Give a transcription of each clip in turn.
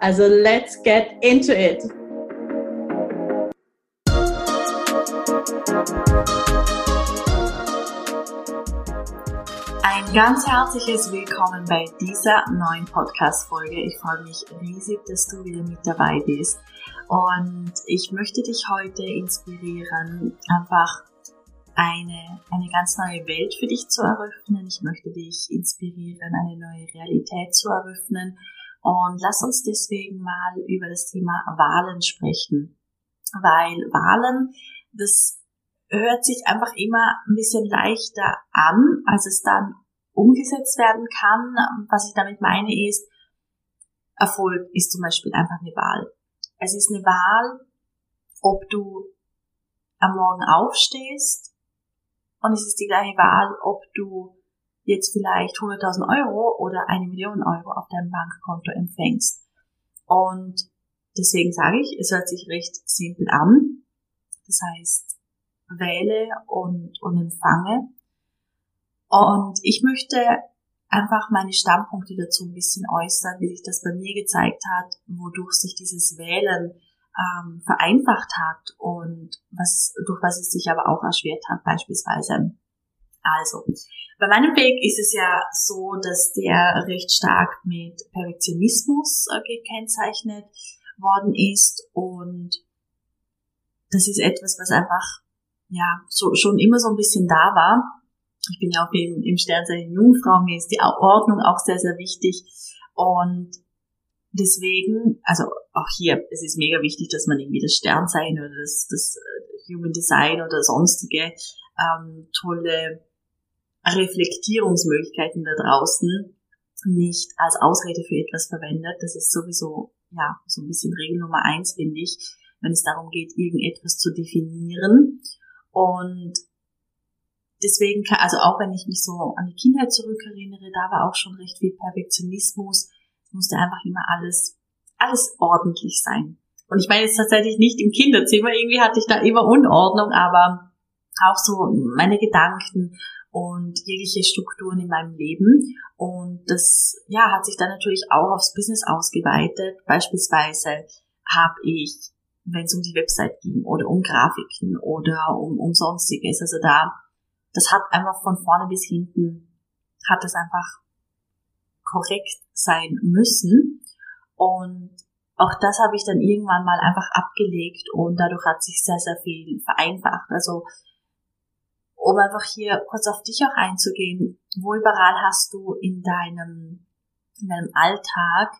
Also let's get into it! Ein ganz herzliches Willkommen bei dieser neuen Podcast-Folge. Ich freue mich riesig, dass du wieder mit dabei bist. Und ich möchte dich heute inspirieren, einfach eine, eine ganz neue Welt für dich zu eröffnen. Ich möchte dich inspirieren, eine neue Realität zu eröffnen. Und lass uns deswegen mal über das Thema Wahlen sprechen. Weil Wahlen, das hört sich einfach immer ein bisschen leichter an, als es dann umgesetzt werden kann. Was ich damit meine ist, Erfolg ist zum Beispiel einfach eine Wahl. Es ist eine Wahl, ob du am Morgen aufstehst und es ist die gleiche Wahl, ob du jetzt vielleicht 100.000 Euro oder eine Million Euro auf deinem Bankkonto empfängst. Und deswegen sage ich, es hört sich recht simpel an. Das heißt, wähle und, und empfange. Und ich möchte einfach meine Standpunkte dazu ein bisschen äußern, wie sich das bei mir gezeigt hat, wodurch sich dieses Wählen ähm, vereinfacht hat und was, durch was es sich aber auch erschwert hat, beispielsweise. Also, bei meinem Weg ist es ja so, dass der recht stark mit Perfektionismus äh, gekennzeichnet worden ist und das ist etwas, was einfach ja so schon immer so ein bisschen da war. Ich bin ja auch im, im Sternzeichen Jungfrau, mir ist die Ordnung auch sehr, sehr wichtig und deswegen, also auch hier, es ist mega wichtig, dass man irgendwie das Sternzeichen oder das, das äh, Human Design oder sonstige ähm, tolle Reflektierungsmöglichkeiten da draußen nicht als Ausrede für etwas verwendet. Das ist sowieso, ja, so ein bisschen Regel Nummer eins, finde ich, wenn es darum geht, irgendetwas zu definieren. Und deswegen, kann, also auch wenn ich mich so an die Kindheit zurückerinnere, da war auch schon recht viel Perfektionismus, es musste einfach immer alles, alles ordentlich sein. Und ich meine jetzt tatsächlich nicht im Kinderzimmer, irgendwie hatte ich da immer Unordnung, aber auch so meine Gedanken und jegliche Strukturen in meinem Leben. Und das, ja, hat sich dann natürlich auch aufs Business ausgeweitet. Beispielsweise habe ich, wenn es um die Website ging oder um Grafiken oder um, um sonstiges, also da, das hat einfach von vorne bis hinten, hat es einfach korrekt sein müssen. Und auch das habe ich dann irgendwann mal einfach abgelegt und dadurch hat sich sehr, sehr viel vereinfacht. Also um einfach hier kurz auf dich auch einzugehen, wo überall hast du in deinem, in deinem Alltag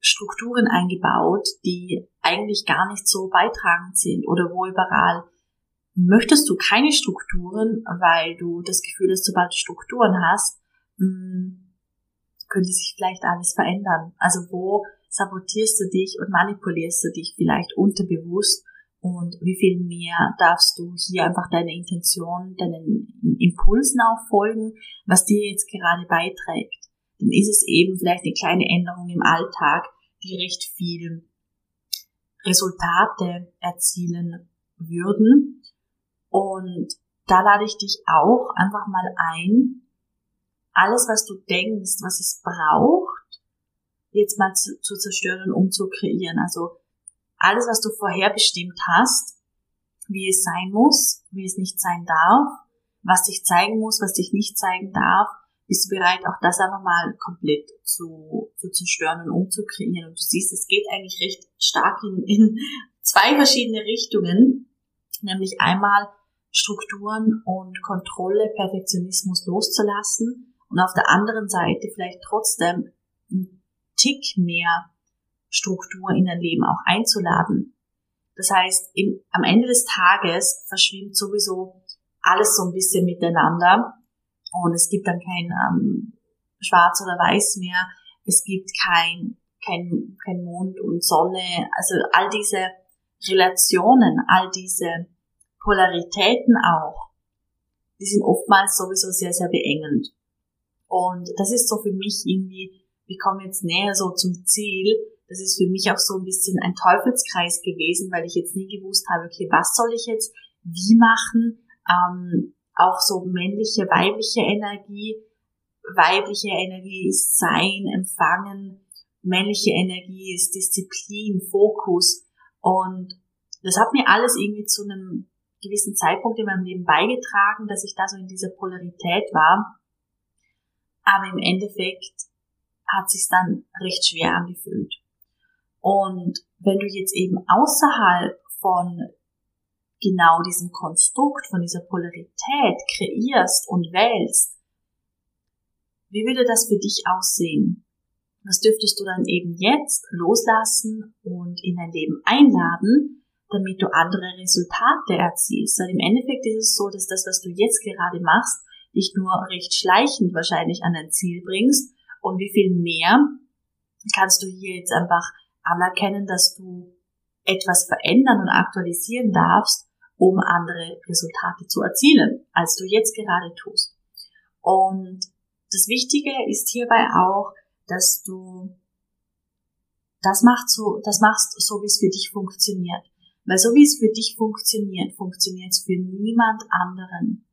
Strukturen eingebaut, die eigentlich gar nicht so beitragend sind oder wo überall möchtest du keine Strukturen, weil du das Gefühl hast, sobald du Strukturen hast, hm, könnte sich vielleicht alles verändern. Also wo sabotierst du dich und manipulierst du dich vielleicht unterbewusst und wie viel mehr darfst du hier einfach deine Intention, deinen Impulsen auch folgen, was dir jetzt gerade beiträgt. Dann ist es eben vielleicht eine kleine Änderung im Alltag, die recht viel Resultate erzielen würden. Und da lade ich dich auch einfach mal ein, alles, was du denkst, was es braucht, jetzt mal zu, zu zerstören und umzukreieren. Also alles, was du vorherbestimmt hast, wie es sein muss, wie es nicht sein darf, was dich zeigen muss, was dich nicht zeigen darf, bist du bereit, auch das einfach mal komplett zu, zu zerstören und umzukreieren. Und du siehst, es geht eigentlich recht stark in, in zwei verschiedene Richtungen, nämlich einmal Strukturen und Kontrolle, Perfektionismus loszulassen und auf der anderen Seite vielleicht trotzdem einen Tick mehr Struktur in dein Leben auch einzuladen. Das heißt, im, am Ende des Tages verschwimmt sowieso alles so ein bisschen miteinander und es gibt dann kein ähm, Schwarz oder Weiß mehr. Es gibt kein kein, kein Mond und Sonne, also all diese Relationen, all diese Polaritäten auch, die sind oftmals sowieso sehr, sehr beengend. Und das ist so für mich irgendwie, wir kommen jetzt näher so zum Ziel, das ist für mich auch so ein bisschen ein Teufelskreis gewesen, weil ich jetzt nie gewusst habe, okay, was soll ich jetzt wie machen? Ähm, auch so männliche, weibliche Energie. Weibliche Energie ist Sein, Empfangen. Männliche Energie ist Disziplin, Fokus. Und das hat mir alles irgendwie zu einem gewissen Zeitpunkt in meinem Leben beigetragen, dass ich da so in dieser Polarität war. Aber im Endeffekt hat sich dann recht schwer angefühlt. Und wenn du jetzt eben außerhalb von genau diesem Konstrukt, von dieser Polarität kreierst und wählst, wie würde das für dich aussehen? Was dürftest du dann eben jetzt loslassen und in dein Leben einladen, damit du andere Resultate erzielst? Weil im Endeffekt ist es so, dass das, was du jetzt gerade machst, dich nur recht schleichend wahrscheinlich an dein Ziel bringst und wie viel mehr kannst du hier jetzt einfach anerkennen, dass du etwas verändern und aktualisieren darfst, um andere Resultate zu erzielen, als du jetzt gerade tust. Und das Wichtige ist hierbei auch, dass du das machst so, das machst so, wie es für dich funktioniert. Weil so wie es für dich funktioniert, funktioniert es für niemand anderen.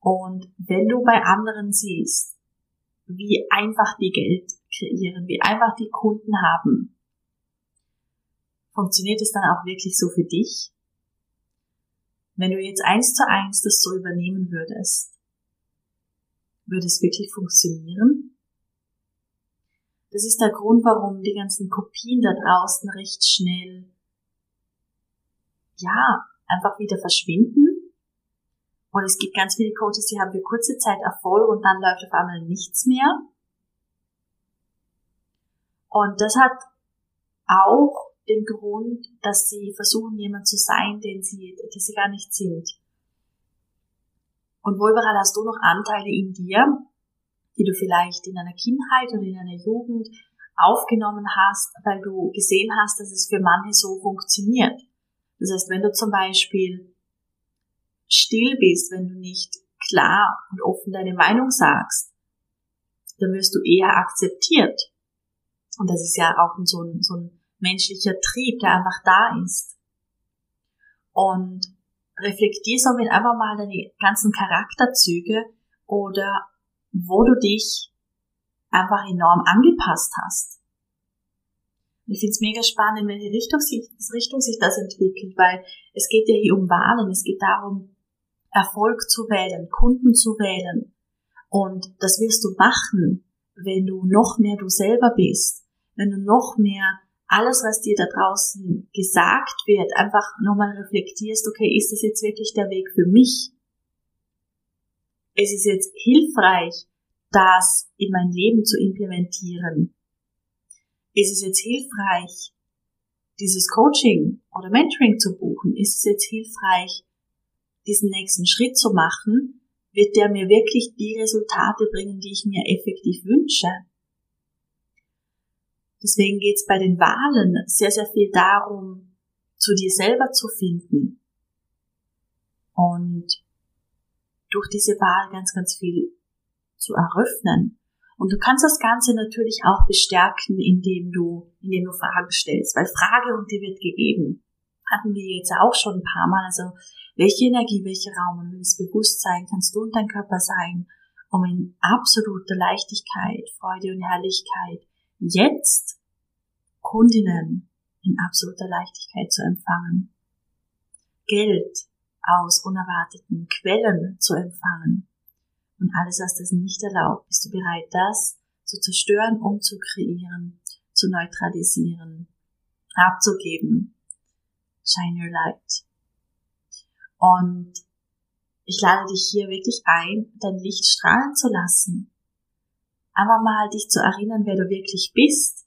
Und wenn du bei anderen siehst, wie einfach die Geld kreieren, wie einfach die Kunden haben. Funktioniert es dann auch wirklich so für dich? Wenn du jetzt eins zu eins das so übernehmen würdest, würde es wirklich funktionieren? Das ist der Grund, warum die ganzen Kopien da draußen recht schnell, ja, einfach wieder verschwinden und es gibt ganz viele Coaches, die haben für kurze Zeit Erfolg und dann läuft auf einmal nichts mehr. Und das hat auch den Grund, dass sie versuchen, jemand zu sein, den sie, der sie gar nicht sind. Und wo überall hast du noch Anteile in dir, die du vielleicht in einer Kindheit oder in einer Jugend aufgenommen hast, weil du gesehen hast, dass es für manche so funktioniert. Das heißt, wenn du zum Beispiel still bist, wenn du nicht klar und offen deine Meinung sagst, dann wirst du eher akzeptiert. Und das ist ja auch so ein, so ein menschlicher Trieb, der einfach da ist. Und reflektier somit einfach mal deine ganzen Charakterzüge oder wo du dich einfach enorm angepasst hast. Ich finde es mega spannend, in welche Richtung sich, Richtung sich das entwickelt, weil es geht ja hier um Wahlen, es geht darum, Erfolg zu wählen, Kunden zu wählen. Und das wirst du machen, wenn du noch mehr du selber bist, wenn du noch mehr alles, was dir da draußen gesagt wird, einfach nochmal reflektierst, okay, ist das jetzt wirklich der Weg für mich? Ist es jetzt hilfreich, das in mein Leben zu implementieren? Ist es jetzt hilfreich, dieses Coaching oder Mentoring zu buchen? Ist es jetzt hilfreich, diesen nächsten Schritt zu machen, wird der mir wirklich die Resultate bringen, die ich mir effektiv wünsche. Deswegen geht es bei den Wahlen sehr, sehr viel darum, zu dir selber zu finden und durch diese Wahl ganz, ganz viel zu eröffnen. Und du kannst das Ganze natürlich auch bestärken, indem du, indem du Fragen stellst, weil Frage und die wird gegeben. Hatten wir jetzt auch schon ein paar Mal. Also welche Energie, welcher Raum und welches Bewusstsein kannst du und dein Körper sein, um in absoluter Leichtigkeit, Freude und Herrlichkeit jetzt Kundinnen in absoluter Leichtigkeit zu empfangen. Geld aus unerwarteten Quellen zu empfangen. Und alles, was das nicht erlaubt, bist du bereit, das zu zerstören, um zu neutralisieren, abzugeben. Shine your light. Und ich lade dich hier wirklich ein, dein Licht strahlen zu lassen. Einfach mal dich zu erinnern, wer du wirklich bist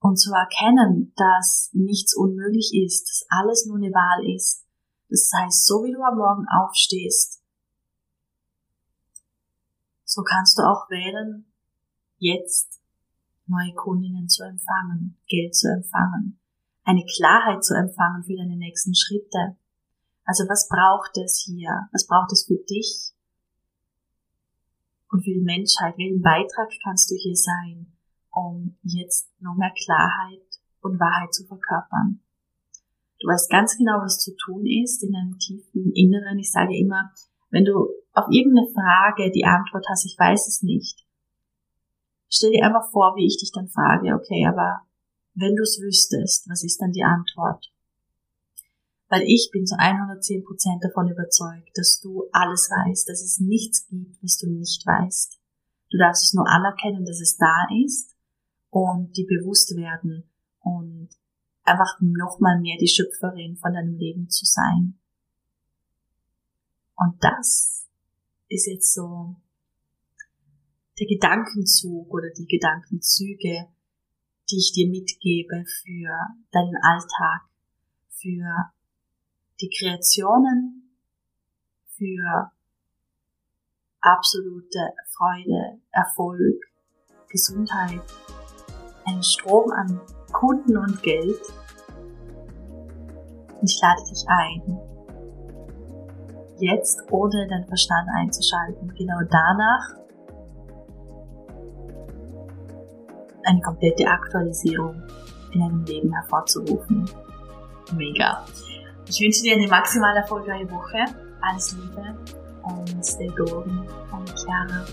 und zu erkennen, dass nichts unmöglich ist, dass alles nur eine Wahl ist. Das heißt, so wie du am Morgen aufstehst, so kannst du auch wählen, jetzt neue Kundinnen zu empfangen, Geld zu empfangen, eine Klarheit zu empfangen für deine nächsten Schritte. Also was braucht es hier? Was braucht es für dich und für die Menschheit? Welchen Beitrag kannst du hier sein, um jetzt noch mehr Klarheit und Wahrheit zu verkörpern? Du weißt ganz genau, was zu tun ist in deinem tiefen Inneren. Ich sage immer, wenn du auf irgendeine Frage die Antwort hast, ich weiß es nicht, stell dir einfach vor, wie ich dich dann frage, okay, aber wenn du es wüsstest, was ist dann die Antwort? Weil ich bin zu 110% davon überzeugt, dass du alles weißt, dass es nichts gibt, was du nicht weißt. Du darfst es nur anerkennen, dass es da ist und die bewusst werden und einfach nochmal mehr die Schöpferin von deinem Leben zu sein. Und das ist jetzt so der Gedankenzug oder die Gedankenzüge, die ich dir mitgebe für deinen Alltag, für die Kreationen, für absolute Freude, Erfolg, Gesundheit, einen Strom an Kunden und Geld. Und ich lade dich ein, jetzt ohne deinen Verstand einzuschalten, genau danach eine komplette Aktualisierung in deinem Leben hervorzurufen. Mega. Ich wünsche dir eine maximal erfolgreiche Woche. Alles Liebe und stay golden. Deine Chiara.